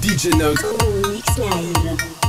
DJ NOX. Mix.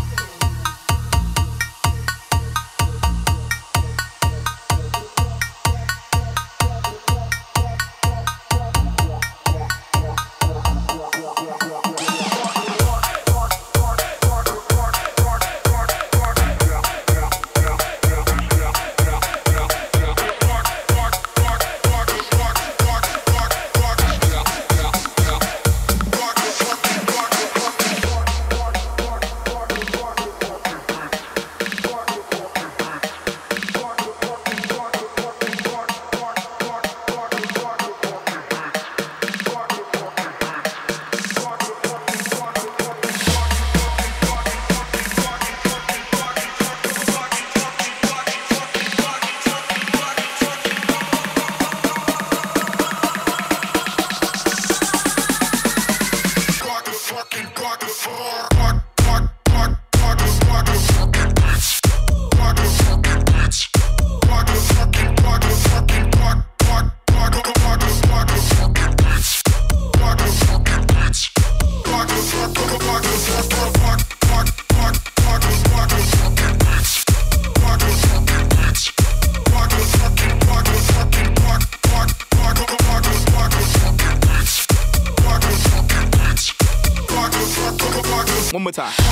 More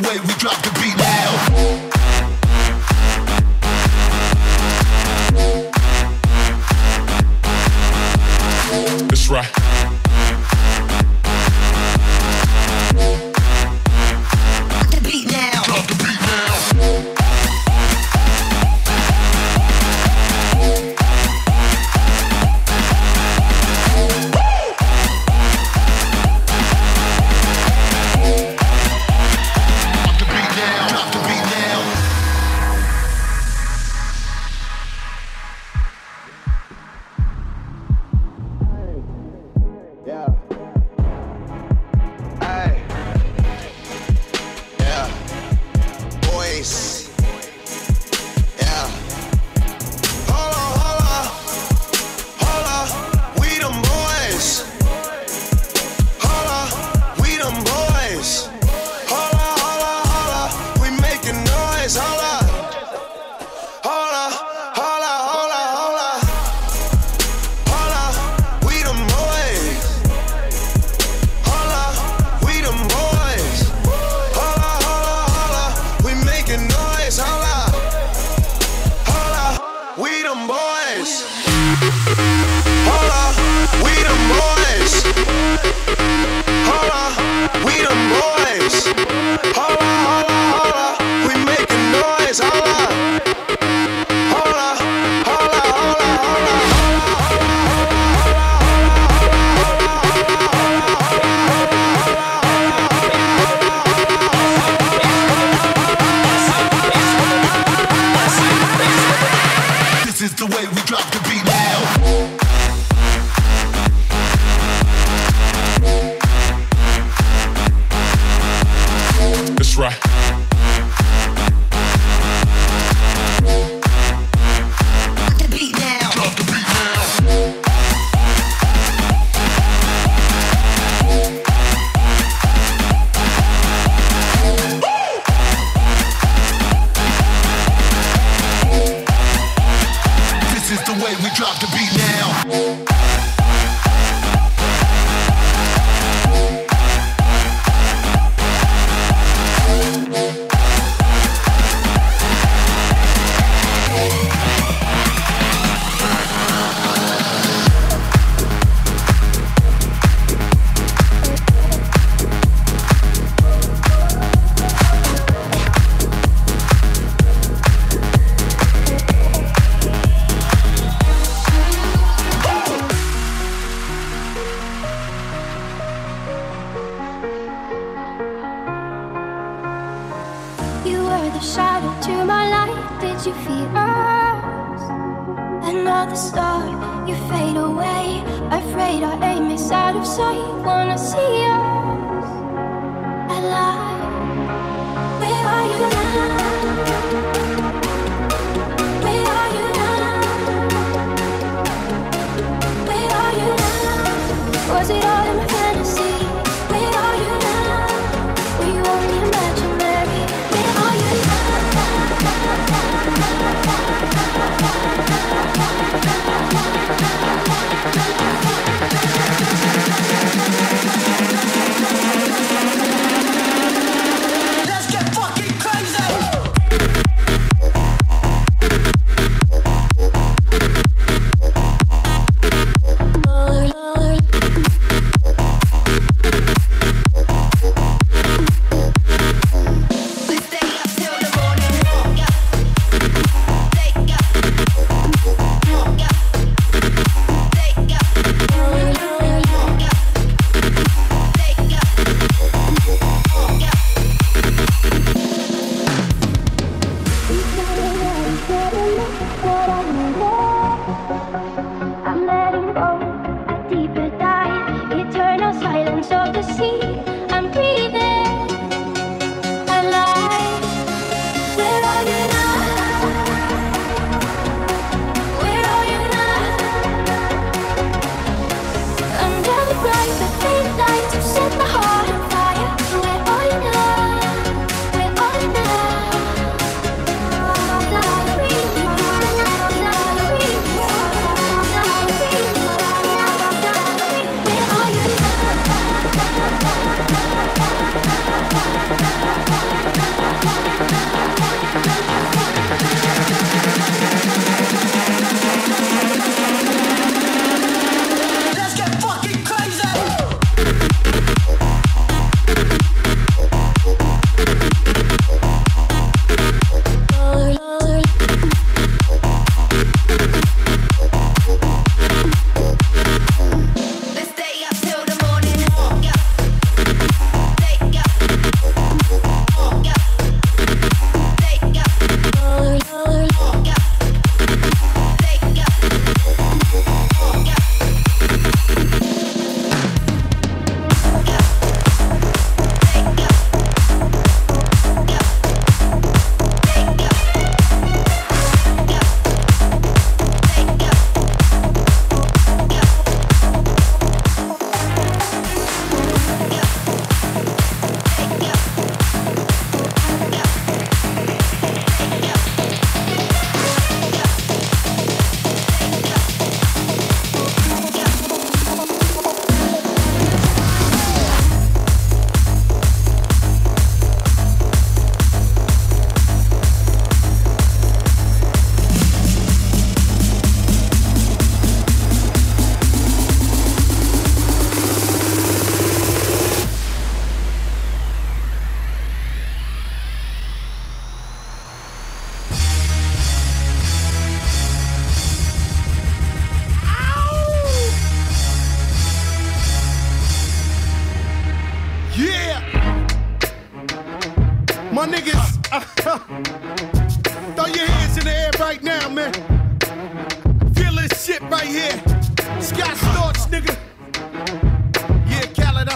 the way we drop the beat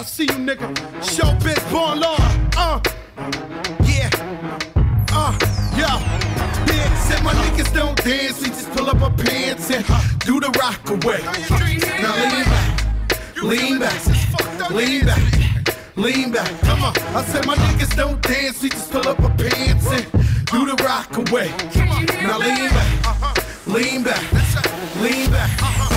I'll see you, nigga. Show bitch, born law. Uh, yeah. Uh, yo said my niggas don't dance, we just pull up our pants and do the rock away. Now lean back, lean back, lean back, lean back. Come on, I said my niggas don't dance, we just pull up our pants and do the rock away. Now lean back, lean back, lean back.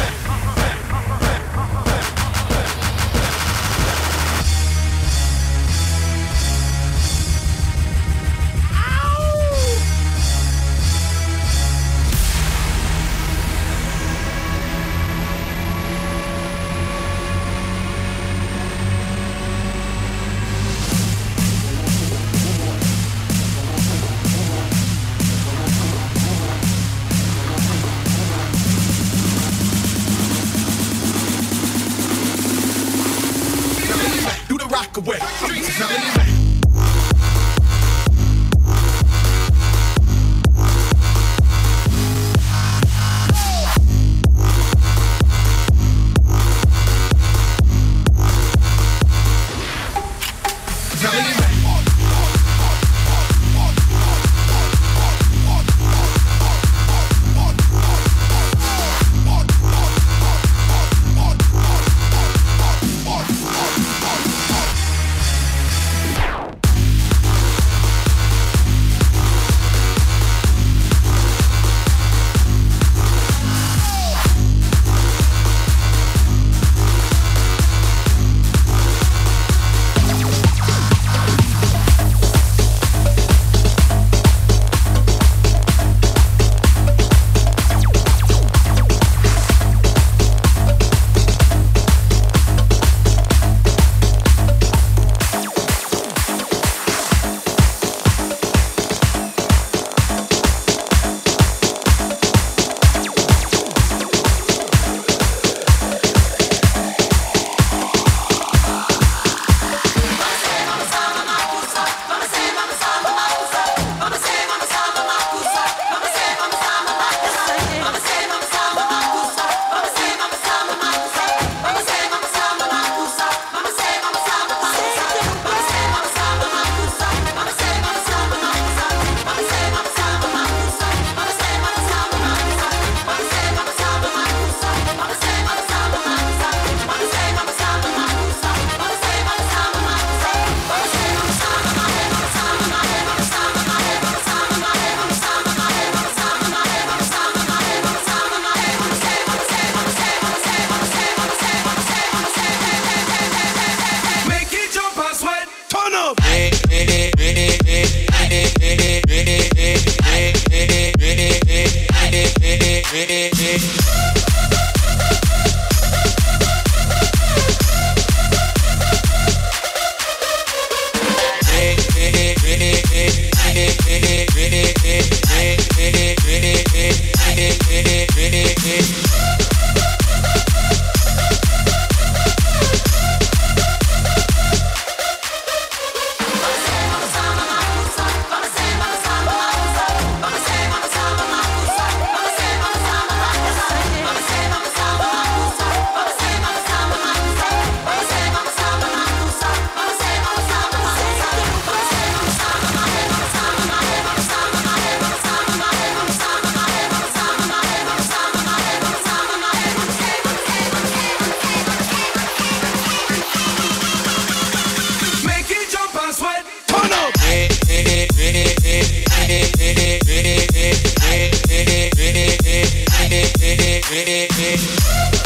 Baby.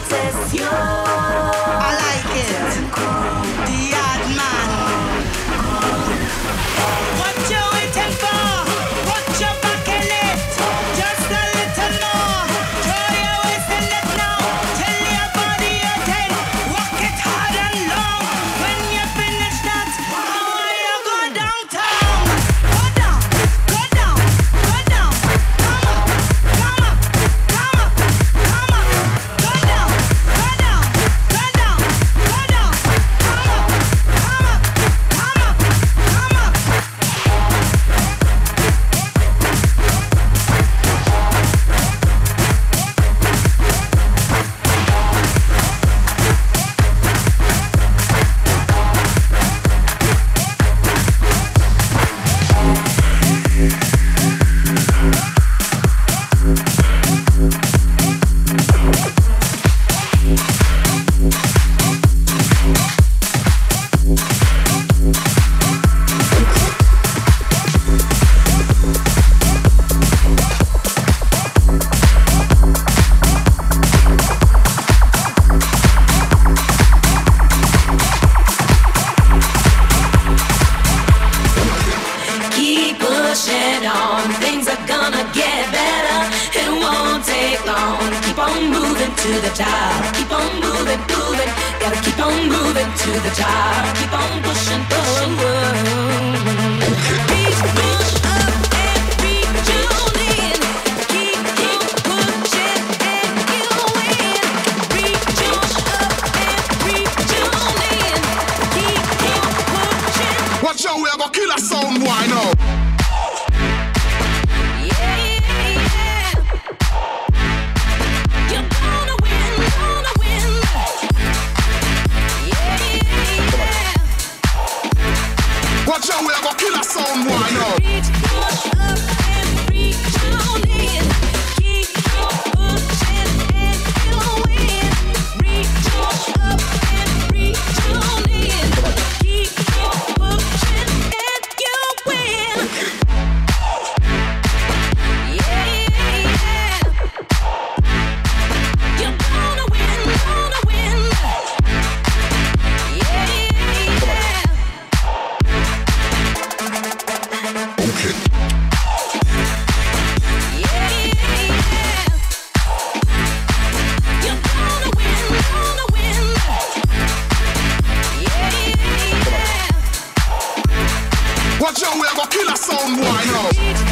obsesión. push it on. Things are gonna get better. It won't take long. Keep on moving to the top. Keep on moving, moving. Gotta keep on moving to the top. Keep on pushing, pushing. Keep we have a killer sound, why now? we have a killer sound boy now.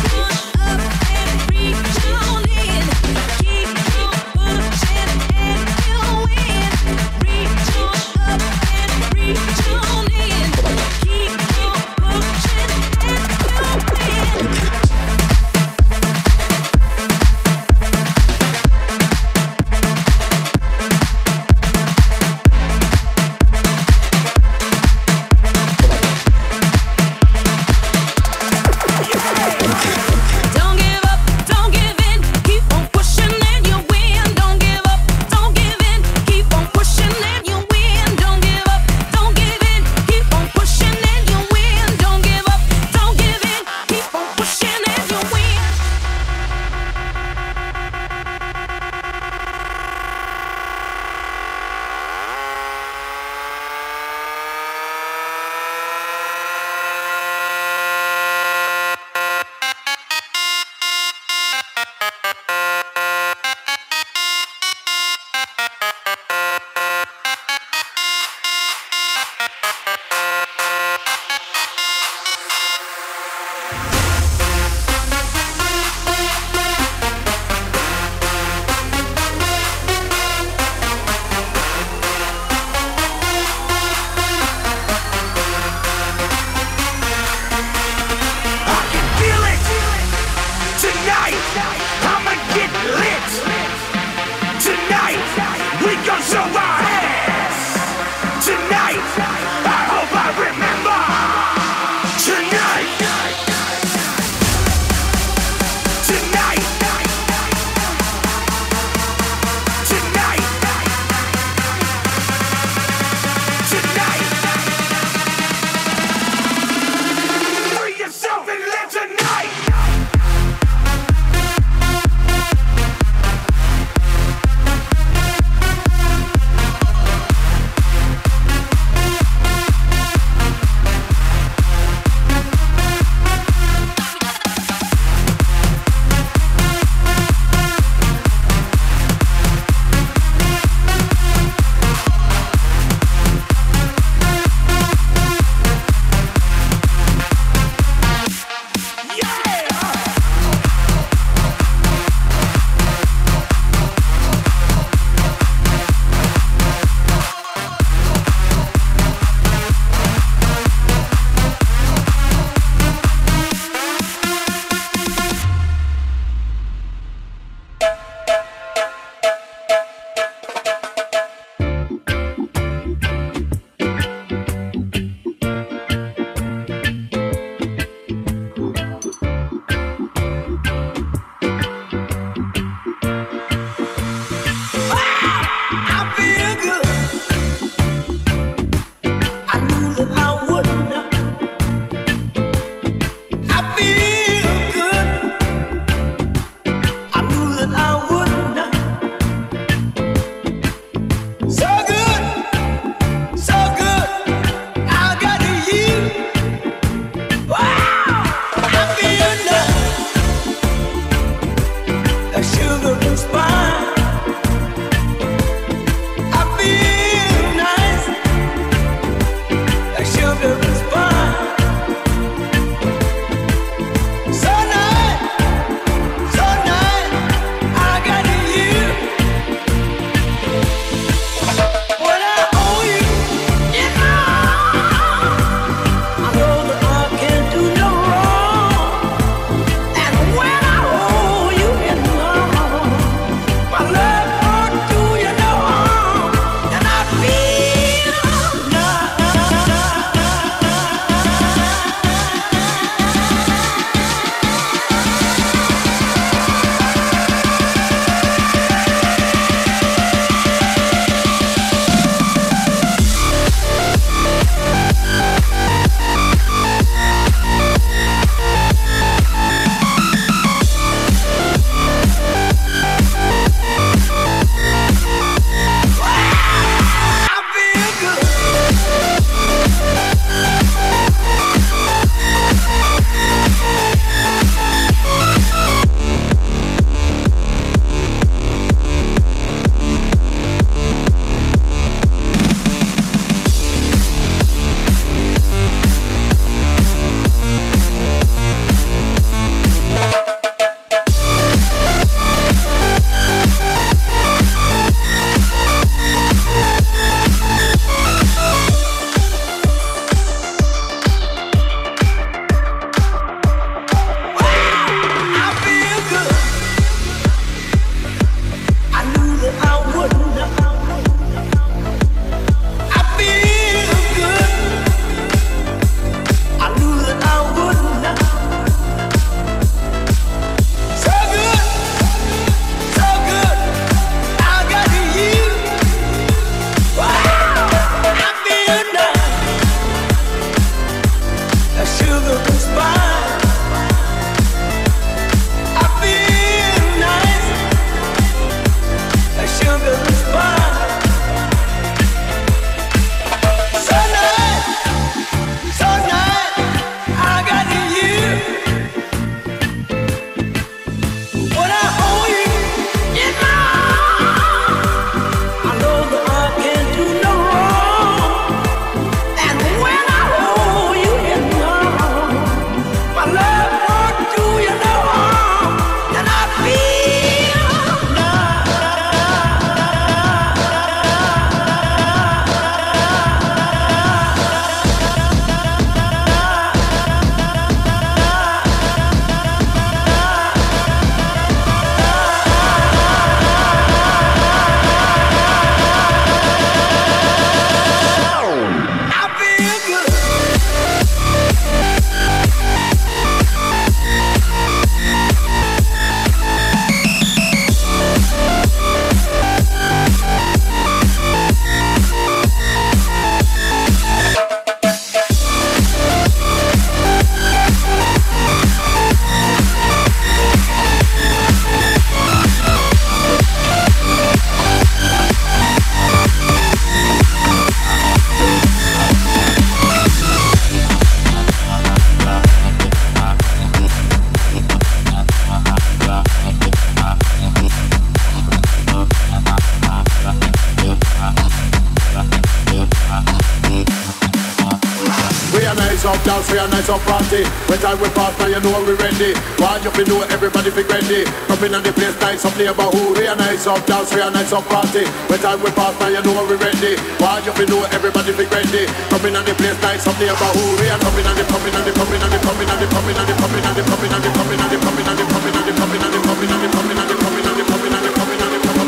When time we pass, now you know we ready. Why you know everybody be ready? Coming on the place, nice up neighborhood. We a nice up dance, we a nice up party. When time we pass, now you know we ready. Why you know everybody be ready? Coming on the place, nice up neighborhood. We are coming on the coming on the coming on the coming on the coming on the coming on the coming on the coming on the coming on the coming on the coming on the coming on the coming on the coming on the coming on the coming on the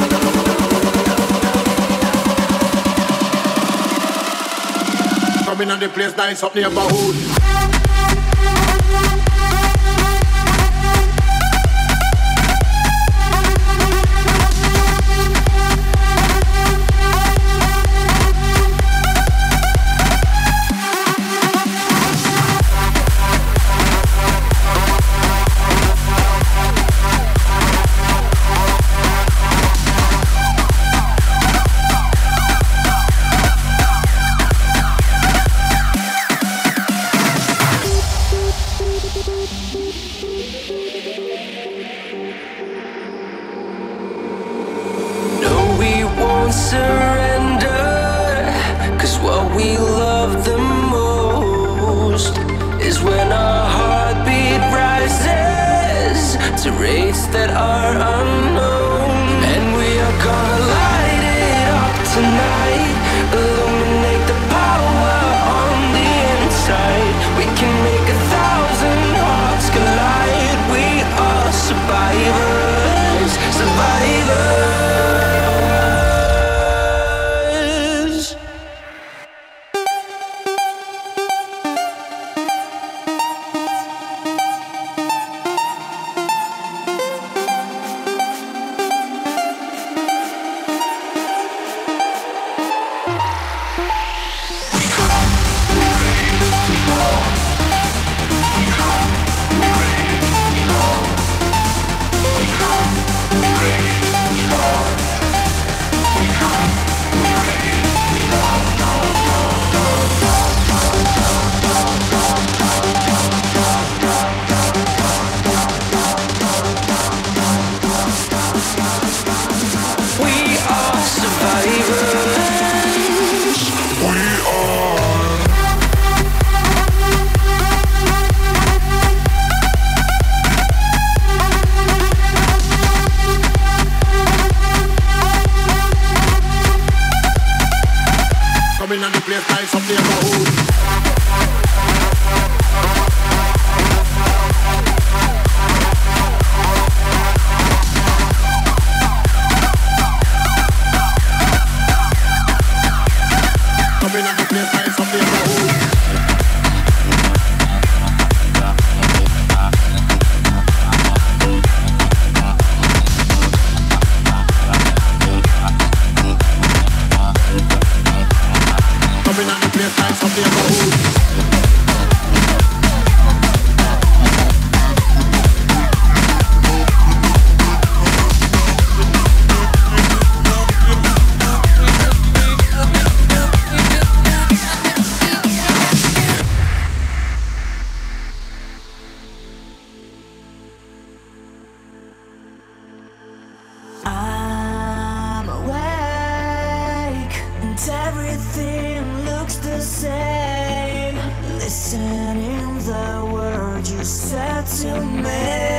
coming on the place nice up neighborhood. sad to me.